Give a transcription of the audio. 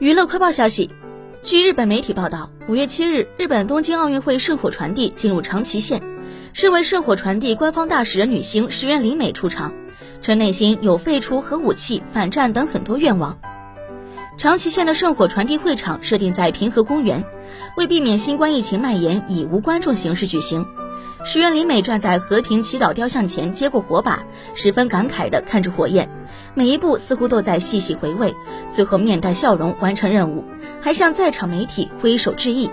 娱乐快报消息，据日本媒体报道，五月七日，日本东京奥运会圣火传递进入长崎县，身为圣火传递官方大使的女星石原里美出场，称内心有废除核武器、反战等很多愿望。长崎县的圣火传递会场设定在平和公园，为避免新冠疫情蔓延，以无观众形式举行。石原里美站在和平祈祷雕像前接过火把，十分感慨地看着火焰，每一步似乎都在细细回味，最后面带笑容完成任务，还向在场媒体挥手致意。